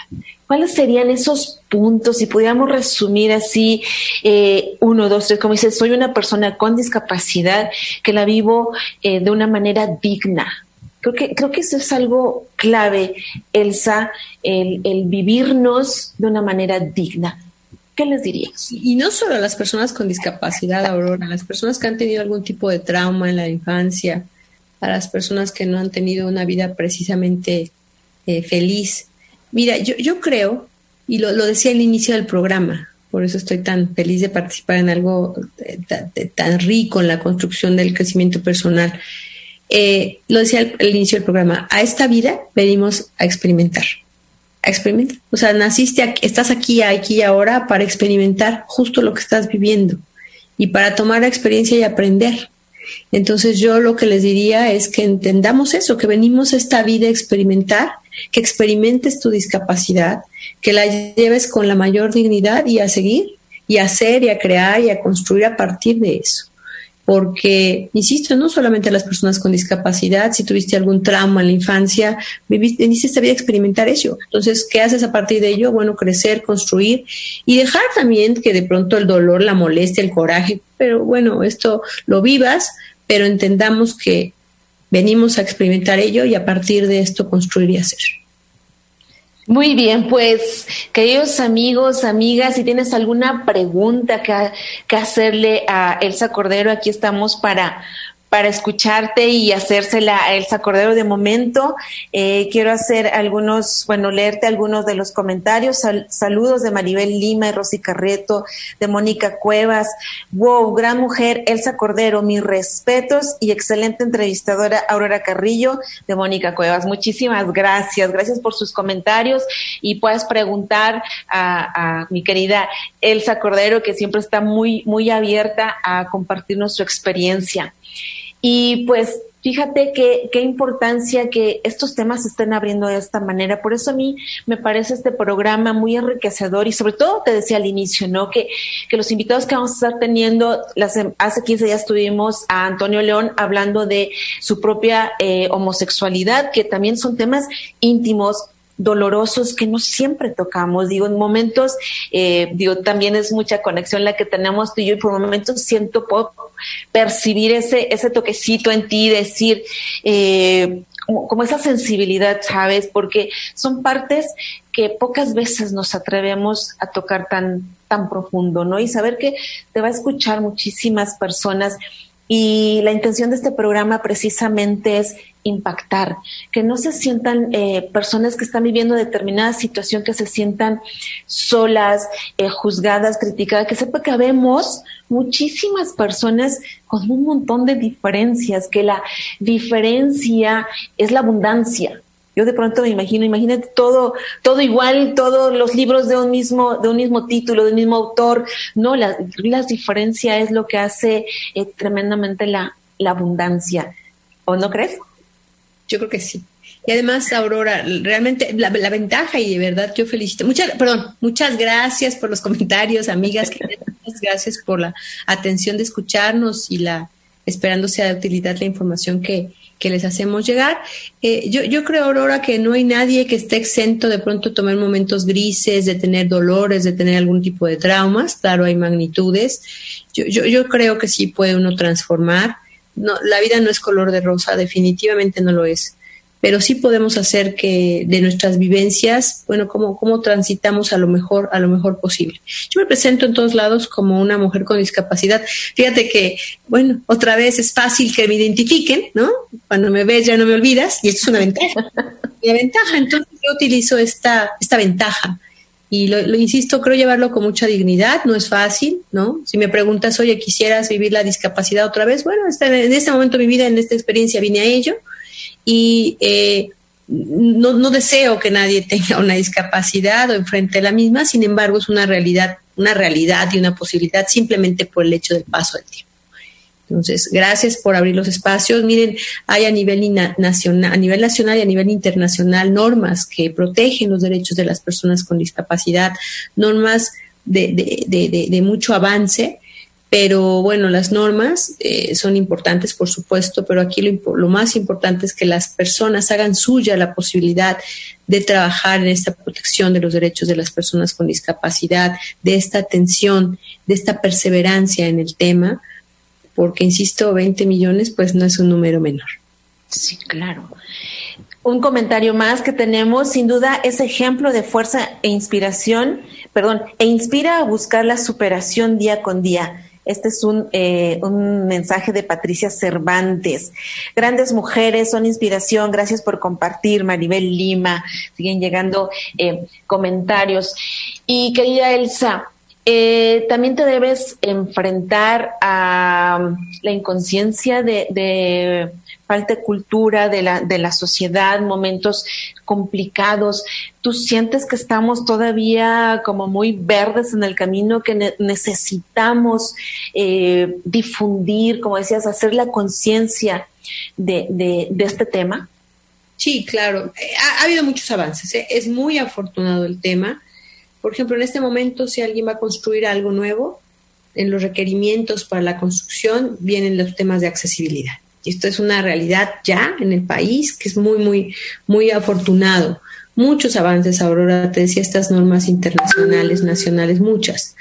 C: ¿Cuáles serían esos puntos? Si pudiéramos resumir así, eh, uno, dos, tres, como dices, soy una persona con discapacidad que la vivo eh, de una manera digna. Creo que, creo que eso es algo clave, Elsa, el, el vivirnos de una manera digna. ¿Qué les dirías?
D: Y no solo a las personas con discapacidad, Aurora, a las personas que han tenido algún tipo de trauma en la infancia, a las personas que no han tenido una vida precisamente eh, feliz. Mira, yo, yo creo, y lo, decía al inicio del programa, por eso estoy tan feliz de participar en algo eh, tan, rico en la construcción del crecimiento personal. Eh, lo decía al inicio del programa, a esta vida venimos a experimentar experimentar. O sea, naciste, aquí, estás aquí, aquí y ahora para experimentar justo lo que estás viviendo y para tomar la experiencia y aprender. Entonces yo lo que les diría es que entendamos eso, que venimos a esta vida a experimentar, que experimentes tu discapacidad, que la lleves con la mayor dignidad y a seguir y a hacer y a crear y a construir a partir de eso porque, insisto, no solamente a las personas con discapacidad, si tuviste algún trauma en la infancia, viviste, esta vida experimentar eso. Entonces, ¿qué haces a partir de ello? Bueno, crecer, construir y dejar también que de pronto el dolor, la molestia, el coraje, pero bueno, esto lo vivas, pero entendamos que venimos a experimentar ello y a partir de esto construir y hacer.
C: Muy bien, pues queridos amigos, amigas, si tienes alguna pregunta que, hacerle a Elsa Cordero, aquí estamos para para escucharte y hacérsela a Elsa Cordero de momento. Eh, quiero hacer algunos, bueno, leerte algunos de los comentarios. saludos de Maribel Lima y Rosy Carreto, de Mónica Cuevas. Wow, gran mujer, Elsa Cordero, mis respetos y excelente entrevistadora Aurora Carrillo de Mónica Cuevas. Muchísimas gracias. Gracias por sus comentarios y puedes preguntar a, a mi querida Elsa Cordero, que siempre está muy, muy abierta a compartir nuestra experiencia. Y pues fíjate qué, qué importancia que estos temas se estén abriendo de esta manera. Por eso a mí me parece este programa muy enriquecedor y sobre todo te decía al inicio, ¿no? Que, que los invitados que vamos a estar teniendo, las, hace 15 días tuvimos a Antonio León hablando de su propia eh, homosexualidad, que también son temas íntimos, dolorosos que no siempre tocamos. Digo, en momentos, eh, digo, también es mucha conexión la que tenemos tú y yo y por momentos siento, puedo percibir ese, ese toquecito en ti, decir, eh, como, esa sensibilidad, ¿sabes? Porque son partes que pocas veces nos atrevemos a tocar tan, tan profundo, ¿no? Y saber que te va a escuchar muchísimas personas Y la intención de este programa precisamente es impactar, que no se sientan eh, personas que están viviendo determinada situación, que se sientan solas, eh, juzgadas, criticadas, que sepa que vemos muchísimas personas con un montón de diferencias, que la diferencia es la abundancia, yo de pronto me imagino, imagínate todo, todo igual, todos los libros de un mismo, de un mismo título, del mismo autor. No, la, la diferencia es lo que hace eh, tremendamente la, la abundancia. ¿O no crees?
D: Yo creo que sí. Y además, Aurora, realmente la, la, ventaja y de verdad yo felicito. Muchas, perdón, muchas gracias por los comentarios, amigas. *laughs* muchas gracias por la atención de escucharnos y la esperando sea de utilidad la información que, que les hacemos llegar. Eh, yo, yo creo, Aurora, que no hay nadie que esté exento de pronto tomar momentos grises, de tener dolores, de tener algún tipo de traumas. Claro, hay magnitudes. Yo, yo, yo creo que sí puede uno transformar. No, la vida no es color de rosa, definitivamente no lo es pero sí podemos hacer que de nuestras vivencias, bueno, cómo, cómo transitamos a lo mejor, a lo mejor posible. Yo me presento en todos lados como una mujer con discapacidad. Fíjate que, bueno, otra vez es fácil que me identifiquen, ¿no? Cuando me ves ya no me olvidas, y esto es una ventaja. *laughs* La ventaja, entonces yo utilizo esta, esta ventaja. Y lo, insisto, creo llevarlo con mucha dignidad, no es fácil, ¿no? Si me preguntas, oye, ¿quisieras vivir la discapacidad otra vez? Bueno, en este momento de mi vida, en esta experiencia, vine a ello y eh, no, no, deseo que nadie tenga una discapacidad o enfrente a la misma, sin embargo es una realidad, una realidad y una posibilidad simplemente por el hecho del paso del tiempo. Entonces, gracias por abrir los espacios. Miren, hay a nivel nacional, a nivel nacional y a nivel internacional normas que protegen los derechos de las personas con discapacidad, normas de, de, de, de mucho avance pero bueno, las normas eh, son importantes, por supuesto, pero aquí lo, lo, más importante es que las personas hagan suya la posibilidad de trabajar en esta protección de los derechos de las personas con discapacidad, de esta atención, de esta perseverancia en el tema, porque, insisto, 20 millones pues no es un número menor.
C: Sí, claro. Un comentario más que tenemos, sin duda, es ejemplo de fuerza e inspiración, perdón, e inspira a buscar la superación día con día este es un, eh, un mensaje de Patricia Cervantes. Grandes mujeres son inspiración. Gracias por compartir, Maribel Lima. Siguen llegando eh, comentarios. Y querida Elsa, eh, también te debes enfrentar a la inconsciencia de, de falta de cultura de la, de la sociedad, momentos complicados. ¿Tú sientes que estamos todavía como muy verdes en el camino, que ne necesitamos eh, difundir, como decías, hacer la conciencia de, de, de, este tema?
D: Sí, claro. Ha, ha habido muchos avances. ¿eh? Es muy afortunado el tema. Por ejemplo, en este momento, si alguien va a construir algo nuevo, en los requerimientos para la construcción vienen los temas de accesibilidad esto es una realidad ya en el país que es muy, muy, muy afortunado. Muchos avances, Aurora, te decía, estas normas internacionales, nacionales, muchas.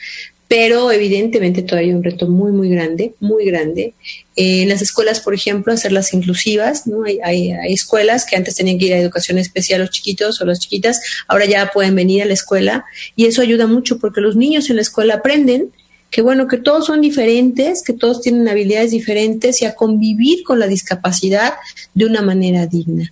D: Pero evidentemente todavía hay un reto muy, muy grande, muy grande. Eh, en las escuelas, por ejemplo, hacerlas inclusivas, ¿no? Hay, hay, hay, escuelas que antes tenían que ir a educación especial los chiquitos o las chiquitas, ahora ya pueden venir a la escuela y eso ayuda mucho porque los niños en la escuela aprenden que bueno, que todos son diferentes, que todos tienen habilidades diferentes y a convivir con la discapacidad de una manera digna.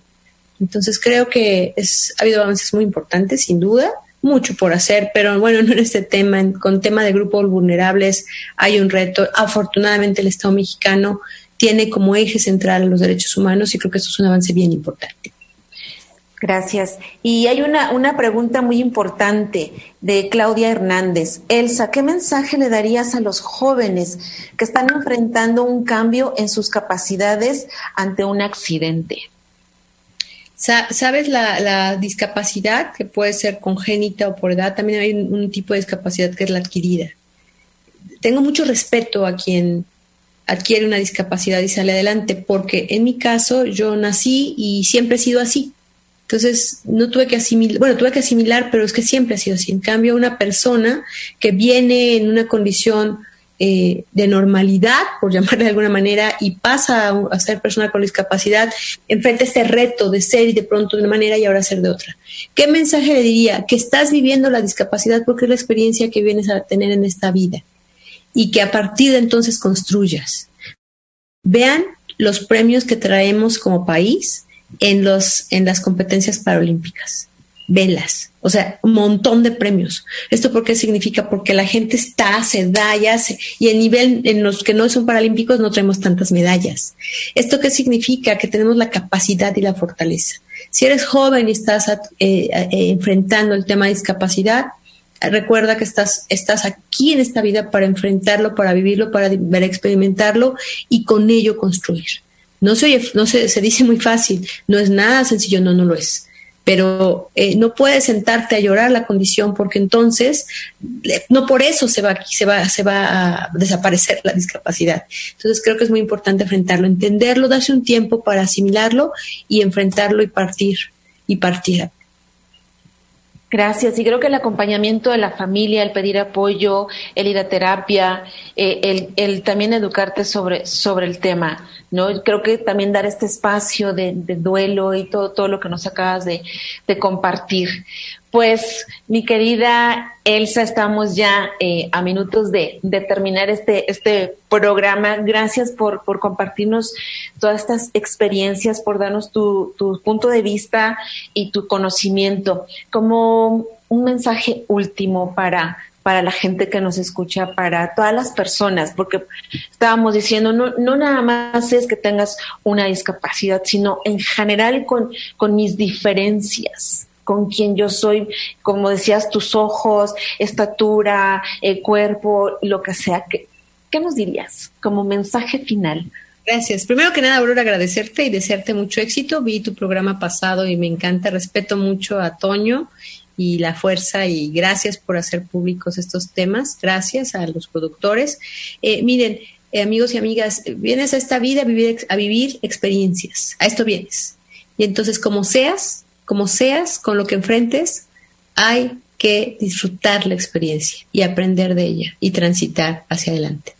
D: Entonces creo que es, ha habido avances muy importantes, sin duda, mucho por hacer, pero bueno, no en este tema, con tema de grupos vulnerables hay un reto. Afortunadamente el Estado mexicano tiene como eje central los derechos humanos y creo que eso es un avance bien importante.
C: Gracias. Y hay una, una pregunta muy importante de Claudia Hernández. Elsa, ¿qué mensaje le darías a los jóvenes que están enfrentando un cambio en sus capacidades ante un accidente?
D: ¿Sabes la, discapacidad que puede ser congénita o por edad? También hay un, un tipo de discapacidad que es la adquirida. Tengo mucho respeto a quien adquiere una discapacidad y sale adelante, porque en mi caso yo nací y siempre he sido así entonces, no tuve que asimilar, bueno, tuve que asimilar, pero es que siempre ha sido así. En cambio, una persona que viene en una condición eh, de normalidad, por llamarle de alguna manera, y pasa a, a, ser persona con discapacidad, enfrenta este reto de ser y de pronto de una manera y ahora ser de otra. ¿Qué mensaje le diría? Que estás viviendo la discapacidad porque es la experiencia que vienes a tener en esta vida y que a partir de entonces construyas vean los premios que traemos como país en, los, en las competencias paralímpicas. Velas, o sea, un montón de premios. ¿Esto por qué significa? Porque la gente está, se da, ya se, y el nivel en los que no son paralímpicos no traemos tantas medallas. ¿Esto qué significa? Que tenemos la capacidad y la fortaleza. Si eres joven y estás eh, eh, enfrentando el tema de discapacidad, recuerda que estás, estás aquí en esta vida para enfrentarlo, para vivirlo, para, para experimentarlo y con ello construir. No se, no se, se dice muy fácil, no es nada sencillo, no, no lo es pero eh, no puedes sentarte a llorar la condición porque entonces no por eso se va se va se va a desaparecer la discapacidad. Entonces creo que es muy importante enfrentarlo entenderlo darse un tiempo para asimilarlo y enfrentarlo y partir y partir
C: Gracias. Y creo que el acompañamiento de la familia, el pedir apoyo, el ir a terapia, eh, el, el, también educarte sobre, sobre el tema, ¿no? Creo que también dar este espacio de, de duelo y todo, todo lo que nos acabas de, de compartir. Pues, mi querida Elsa, estamos ya eh, a minutos de, de, terminar este, este programa. Gracias por, por compartirnos todas estas experiencias, por darnos tu, tu punto de vista y tu conocimiento. Como un mensaje último para, para la gente que nos escucha, para todas las personas, porque estábamos diciendo, no, no nada más es que tengas una discapacidad, sino en general con, con mis diferencias con quien yo soy, como decías, tus ojos, estatura, el cuerpo, lo que sea. ¿Qué, ¿Qué nos dirías como mensaje final?
D: Gracias. Primero que nada, Aurora, agradecerte y desearte mucho éxito. Vi tu programa pasado y me encanta. Respeto mucho a Toño y la fuerza y gracias por hacer públicos estos temas. Gracias a los productores. Eh, miren, eh, amigos y amigas, vienes a esta vida a vivir, a vivir experiencias. A esto vienes. Y entonces, como seas, como seas, con lo que enfrentes, hay que disfrutar la experiencia y aprender de ella y transitar hacia adelante.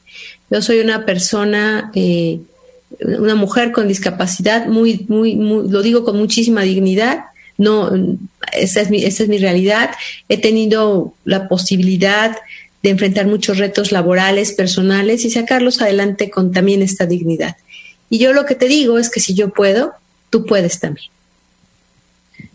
D: Yo soy una persona, eh, una mujer con discapacidad, muy, muy, lo digo con muchísima dignidad. No, esa es, mi, esa es mi realidad. He tenido la posibilidad de enfrentar muchos retos laborales, personales y sacarlos adelante con también esta dignidad. Y yo lo que te digo es que si yo puedo, tú puedes también.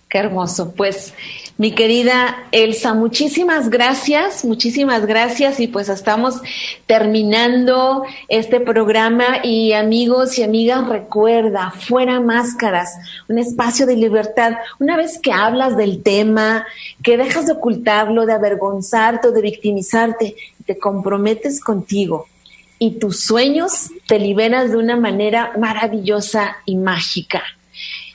C: Qué hermoso. Pues, mi querida Elsa, muchísimas gracias, muchísimas gracias y pues estamos terminando este programa y amigos y amigas, recuerda, fuera máscaras, un espacio de libertad. Una vez que hablas del tema, que dejas de ocultarlo, de avergonzarte o de victimizarte, te comprometes contigo y tus sueños te liberas de una manera maravillosa y mágica.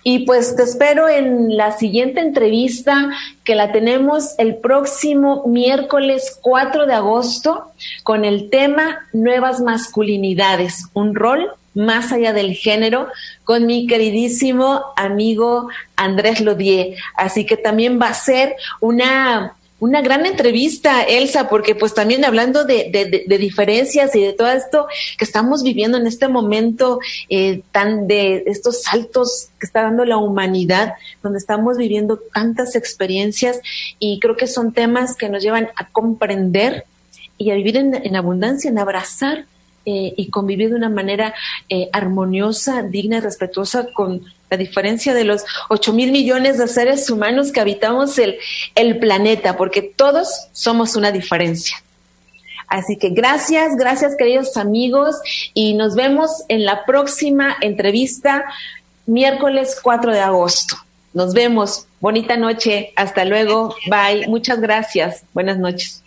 C: Y pues te espero en la siguiente entrevista que la tenemos el próximo miércoles 4 de agosto con el tema Nuevas masculinidades, un rol más allá del género con mi queridísimo amigo Andrés Lodier. Así que también va a ser una una gran entrevista, Elsa, porque pues también hablando de, de, diferencias y de todo esto que estamos viviendo en este momento eh, tan de estos saltos que está dando la humanidad, donde estamos viviendo tantas experiencias y creo que son temas que nos llevan a comprender y a vivir en, en abundancia, en abrazar eh, y convivir de una manera eh, armoniosa, digna y respetuosa con la diferencia de los 8 mil millones de seres humanos que habitamos el, el planeta, porque todos somos una diferencia. Así que gracias, gracias queridos amigos y nos vemos en la próxima entrevista miércoles 4 de agosto. Nos vemos. Bonita noche. Hasta luego. Bye. Muchas gracias. Buenas noches.